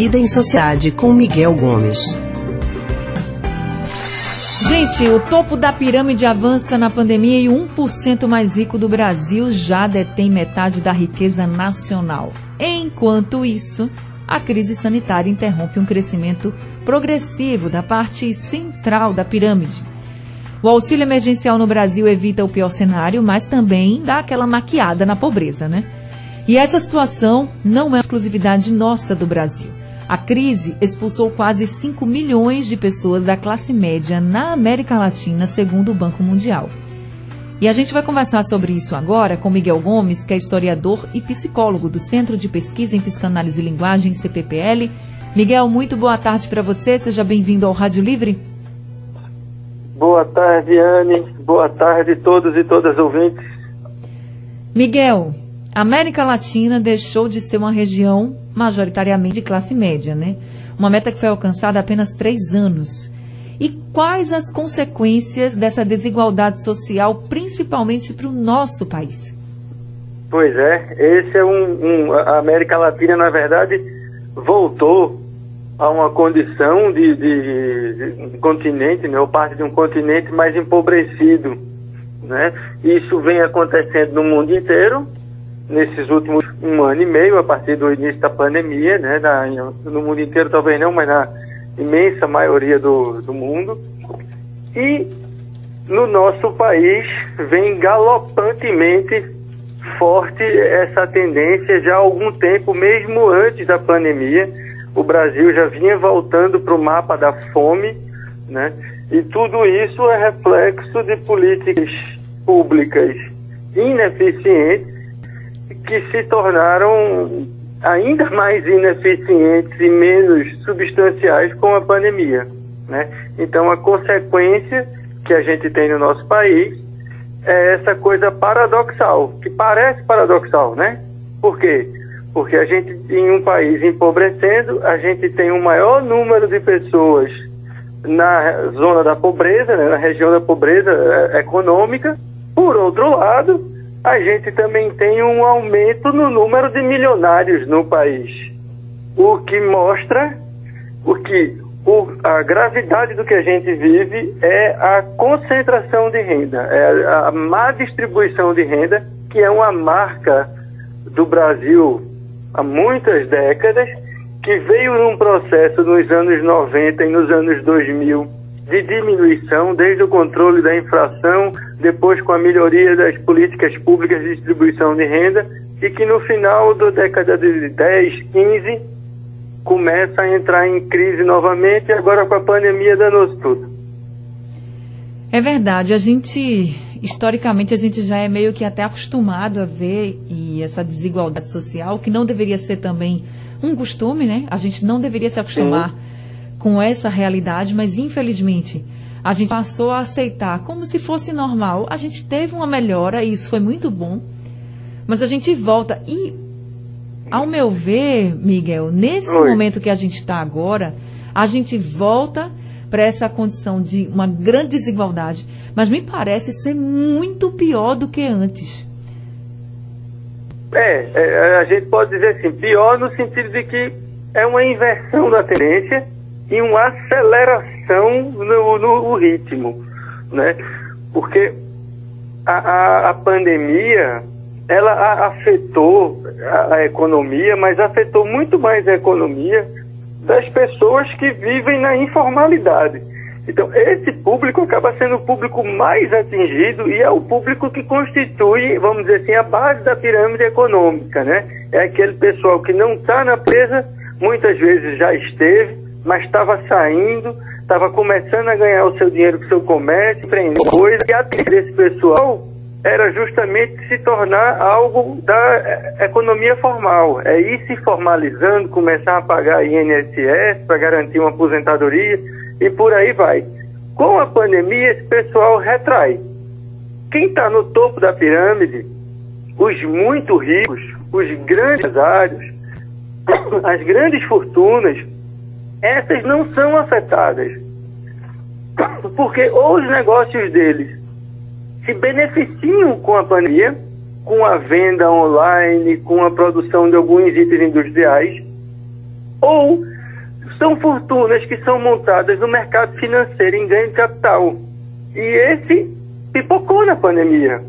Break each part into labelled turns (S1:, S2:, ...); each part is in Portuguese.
S1: Vida em Sociedade com Miguel Gomes.
S2: Gente, o topo da pirâmide avança na pandemia e o 1% mais rico do Brasil já detém metade da riqueza nacional. Enquanto isso, a crise sanitária interrompe um crescimento progressivo da parte central da pirâmide. O auxílio emergencial no Brasil evita o pior cenário, mas também dá aquela maquiada na pobreza, né? E essa situação não é exclusividade nossa do Brasil. A crise expulsou quase 5 milhões de pessoas da classe média na América Latina, segundo o Banco Mundial. E a gente vai conversar sobre isso agora com Miguel Gomes, que é historiador e psicólogo do Centro de Pesquisa em Psicanálise e Linguagem, CPPL. Miguel, muito boa tarde para você, seja bem-vindo ao Rádio Livre.
S3: Boa tarde, Anne. Boa tarde a todos e todas ouvintes.
S2: Miguel, a América Latina deixou de ser uma região majoritariamente de classe média, né? Uma meta que foi alcançada há apenas três anos. E quais as consequências dessa desigualdade social, principalmente para o nosso país?
S3: Pois é, esse é um, um, A América Latina, na verdade, voltou a uma condição de, de, de, de continente, né, ou parte de um continente mais empobrecido. Né? Isso vem acontecendo no mundo inteiro, nesses últimos um ano e meio, a partir do início da pandemia, né, na, no mundo inteiro talvez não, mas na imensa maioria do, do mundo. E no nosso país vem galopantemente forte essa tendência já há algum tempo, mesmo antes da pandemia. O Brasil já vinha voltando para o mapa da fome, né? E tudo isso é reflexo de políticas públicas ineficientes que se tornaram ainda mais ineficientes e menos substanciais com a pandemia. Né? Então, a consequência que a gente tem no nosso país é essa coisa paradoxal, que parece paradoxal, né? Por quê? Porque a gente, em um país empobrecendo, a gente tem um maior número de pessoas na zona da pobreza, né? na região da pobreza é, econômica. Por outro lado, a gente também tem um aumento no número de milionários no país, o que mostra o que o, a gravidade do que a gente vive é a concentração de renda, é a, a má distribuição de renda, que é uma marca do Brasil há muitas décadas, que veio num processo nos anos 90 e nos anos 2000 de diminuição, desde o controle da inflação, depois com a melhoria das políticas públicas de distribuição de renda, e que no final da década de 10, 15, começa a entrar em crise novamente, e agora com a pandemia danou tudo.
S2: É verdade, a gente, historicamente, a gente já é meio que até acostumado a ver e essa desigualdade social, que não deveria ser também um costume, né? A gente não deveria se acostumar. Sim com essa realidade, mas infelizmente a gente passou a aceitar como se fosse normal. A gente teve uma melhora e isso foi muito bom, mas a gente volta. E, ao meu ver, Miguel, nesse Oi. momento que a gente está agora, a gente volta para essa condição de uma grande desigualdade, mas me parece ser muito pior do que antes.
S3: É, é, a gente pode dizer assim, pior no sentido de que é uma inversão da tendência e uma aceleração no, no ritmo, né? Porque a, a, a pandemia ela a, afetou a, a economia, mas afetou muito mais a economia das pessoas que vivem na informalidade. Então, esse público acaba sendo o público mais atingido e é o público que constitui, vamos dizer assim, a base da pirâmide econômica, né? É aquele pessoal que não está na presa, muitas vezes já esteve, mas estava saindo, estava começando a ganhar o seu dinheiro com o seu comércio, empreendendo coisa, e a desse pessoal era justamente se tornar algo da eh, economia formal. É ir se formalizando, começar a pagar INSS para garantir uma aposentadoria e por aí vai. Com a pandemia, esse pessoal retrai. Quem está no topo da pirâmide, os muito ricos, os grandes empresários, as grandes fortunas, essas não são afetadas. Porque os negócios deles se beneficiam com a pandemia, com a venda online, com a produção de alguns itens industriais, ou são fortunas que são montadas no mercado financeiro em ganho de capital. E esse pipocou na pandemia,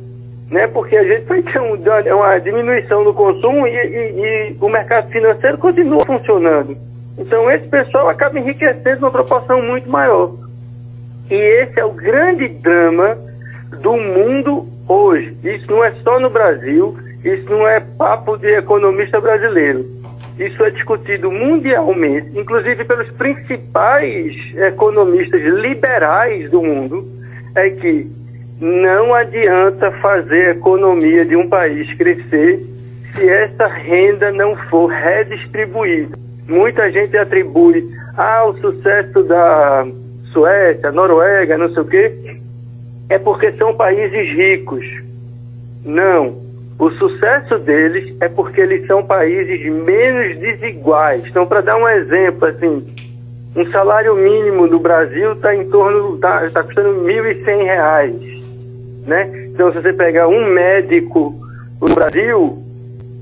S3: né? Porque a gente vai ter um, uma diminuição do consumo e, e, e o mercado financeiro continua funcionando. Então esse pessoal acaba enriquecendo numa proporção muito maior. E esse é o grande drama do mundo hoje. Isso não é só no Brasil, isso não é papo de economista brasileiro. Isso é discutido mundialmente, inclusive pelos principais economistas liberais do mundo, é que não adianta fazer a economia de um país crescer se essa renda não for redistribuída. Muita gente atribui ao ah, sucesso da Suécia, Noruega, não sei o quê, é porque são países ricos. Não. O sucesso deles é porque eles são países menos desiguais. Então, para dar um exemplo, assim, um salário mínimo do Brasil está em torno, está tá custando R$ 1.100, né? Então, se você pegar um médico no Brasil,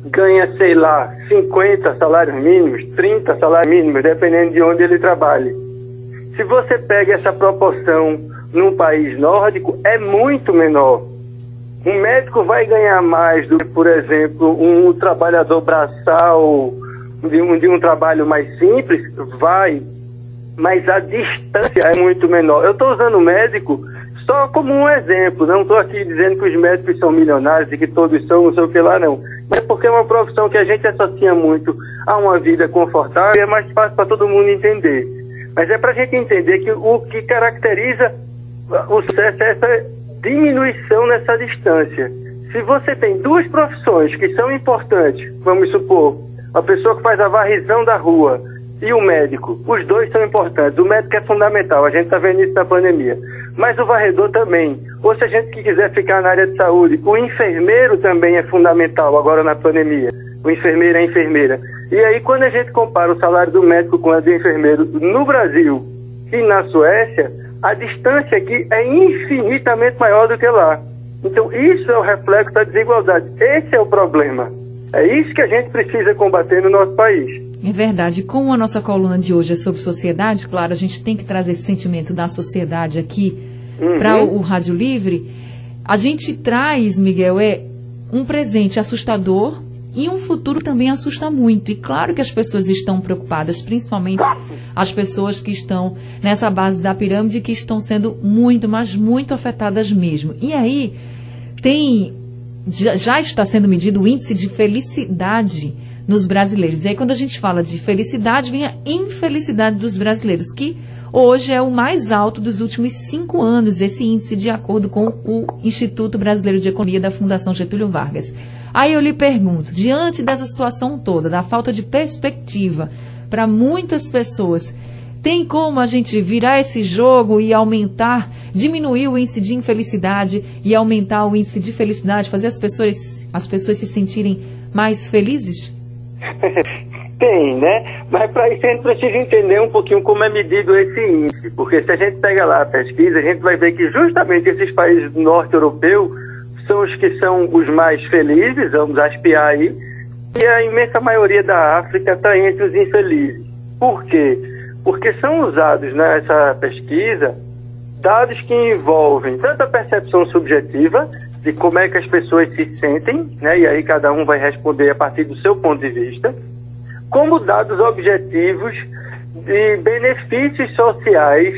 S3: ganha, sei lá, 50 salários mínimos, 30 salários mínimos, dependendo de onde ele trabalhe. Se você pega essa proporção num país nórdico, é muito menor. Um médico vai ganhar mais do que, por exemplo, um trabalhador braçal de um, de um trabalho mais simples? Vai. Mas a distância é muito menor. Eu estou usando o médico só como um exemplo, não estou aqui dizendo que os médicos são milionários e que todos são, não sei o que lá, não. Mas porque é uma profissão que a gente associa muito a uma vida confortável e é mais fácil para todo mundo entender. Mas é para a gente entender que o que caracteriza o sucesso é essa diminuição nessa distância. Se você tem duas profissões que são importantes, vamos supor, a pessoa que faz a varrição da rua e o médico, os dois são importantes. O médico é fundamental, a gente está vendo isso na pandemia. Mas o varredor também. Ou se a gente quiser ficar na área de saúde, o enfermeiro também é fundamental agora na pandemia. O enfermeiro é a enfermeira. E aí, quando a gente compara o salário do médico com o do enfermeiro no Brasil e na Suécia, a distância aqui é infinitamente maior do que lá. Então, isso é o reflexo da desigualdade. Esse é o problema. É isso que a gente precisa combater no nosso país.
S2: É verdade. Como a nossa coluna de hoje é sobre sociedade, claro, a gente tem que trazer esse sentimento da sociedade aqui uhum. para o, o Rádio Livre. A gente traz, Miguel, é um presente assustador e um futuro também assusta muito. E claro que as pessoas estão preocupadas, principalmente as pessoas que estão nessa base da pirâmide, que estão sendo muito, mas muito afetadas mesmo. E aí tem já está sendo medido o índice de felicidade nos brasileiros. E aí quando a gente fala de felicidade, vem a infelicidade dos brasileiros, que hoje é o mais alto dos últimos cinco anos, esse índice de acordo com o Instituto Brasileiro de Economia da Fundação Getúlio Vargas. Aí eu lhe pergunto, diante dessa situação toda, da falta de perspectiva para muitas pessoas, tem como a gente virar esse jogo e aumentar, diminuir o índice de infelicidade e aumentar o índice de felicidade, fazer as pessoas, as pessoas se sentirem mais felizes?
S3: Tem, né? Mas para isso a gente precisa entender um pouquinho como é medido esse índice, porque se a gente pega lá a pesquisa, a gente vai ver que justamente esses países do norte europeu são os que são os mais felizes, vamos aspiar aí, e a imensa maioria da África está entre os infelizes. Por quê? Porque são usados nessa pesquisa dados que envolvem tanto a percepção subjetiva de como é que as pessoas se sentem, né, e aí cada um vai responder a partir do seu ponto de vista, como dados objetivos de benefícios sociais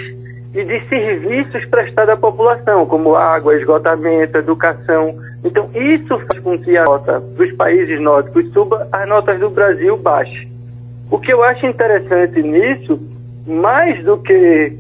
S3: e de serviços prestados à população, como água, esgotamento, educação. Então, isso faz com que a nota dos países nórdicos suba, as notas do Brasil baixe. O que eu acho interessante nisso, mais do que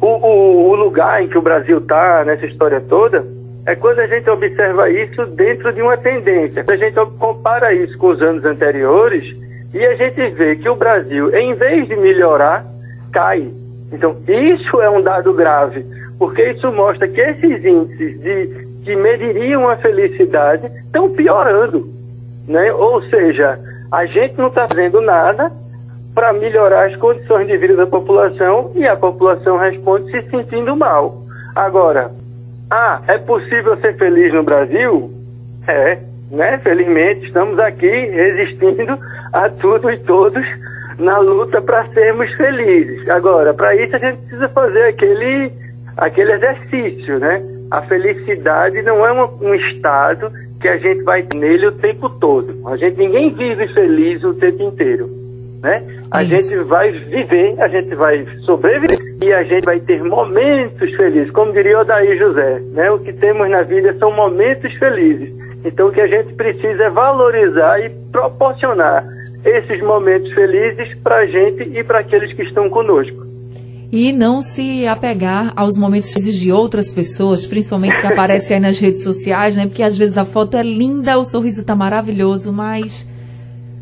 S3: o, o, o lugar em que o Brasil está nessa história toda, é quando a gente observa isso dentro de uma tendência. A gente compara isso com os anos anteriores e a gente vê que o Brasil, em vez de melhorar, cai. Então, isso é um dado grave, porque isso mostra que esses índices de, que mediriam a felicidade estão piorando. Né? Ou seja, a gente não está fazendo nada para melhorar as condições de vida da população e a população responde se sentindo mal. Agora, ah, é possível ser feliz no Brasil? É, né? Felizmente estamos aqui resistindo a tudo e todos na luta para sermos felizes. Agora, para isso a gente precisa fazer aquele, aquele exercício, né? A felicidade não é uma, um estado que a gente vai nele o tempo todo. A gente ninguém vive feliz o tempo inteiro, né? A
S2: Isso.
S3: gente vai viver, a gente vai sobreviver e a gente vai ter momentos felizes, como diria o Daí José, né? O que temos na vida são momentos felizes. Então o que a gente precisa é valorizar e proporcionar esses momentos felizes para a gente e para aqueles que estão conosco.
S2: E não se apegar aos momentos felizes de outras pessoas, principalmente que aparecem aí nas redes sociais, né? Porque às vezes a foto é linda, o sorriso tá maravilhoso, mas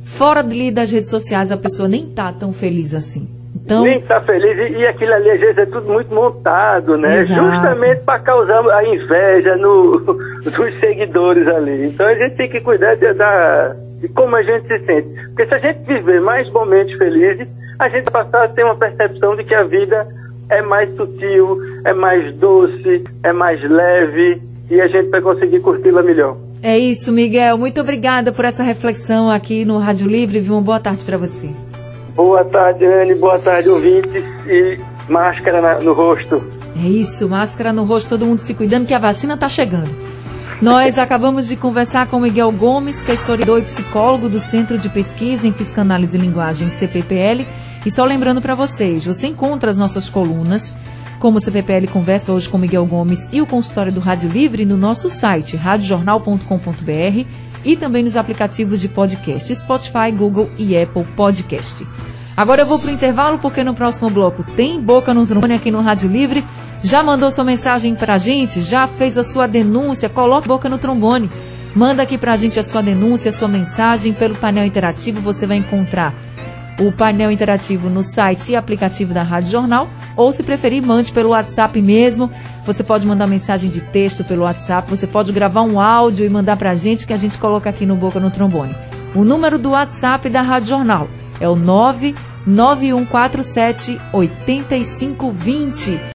S2: fora das redes sociais a pessoa nem tá tão feliz assim. Então,
S3: Nem está feliz e, e aquilo ali às vezes é tudo muito montado, né?
S2: Exato.
S3: Justamente para causar a inveja no, dos seguidores ali. Então a gente tem que cuidar de, da, de como a gente se sente. Porque se a gente viver mais momentos felizes, a gente passar a ter uma percepção de que a vida é mais sutil, é mais doce, é mais leve e a gente vai conseguir curti-la melhor.
S2: é isso, Miguel. Muito obrigada por essa reflexão aqui no Rádio Livre. Viu? Uma boa tarde para você.
S3: Boa tarde, Anne. Boa tarde, ouvintes. E máscara na- no rosto.
S2: É isso, máscara no rosto, todo mundo se cuidando que a vacina tá chegando. Nós acabamos de conversar com Miguel Gomes, que é historiador e psicólogo do Centro de Pesquisa em Psicanálise e Linguagem, CPPL. E só lembrando para vocês, você encontra as nossas colunas, como o CPPL Conversa hoje com Miguel Gomes e o consultório do Rádio Livre no nosso site, radiojornal.com.br e também nos aplicativos de podcast Spotify, Google e Apple Podcast. Agora eu vou pro intervalo porque no próximo bloco tem Boca no Trombone aqui no Rádio Livre. Já mandou sua mensagem pra gente? Já fez a sua denúncia? Coloque Boca no Trombone. Manda aqui pra gente a sua denúncia, a sua mensagem pelo painel interativo. Você vai encontrar o painel interativo no site e aplicativo da Rádio Jornal, ou se preferir, mande pelo WhatsApp mesmo. Você pode mandar mensagem de texto pelo WhatsApp, você pode gravar um áudio e mandar pra gente que a gente coloca aqui no Boca no Trombone. O número do WhatsApp da Rádio Jornal é o 99147 8520.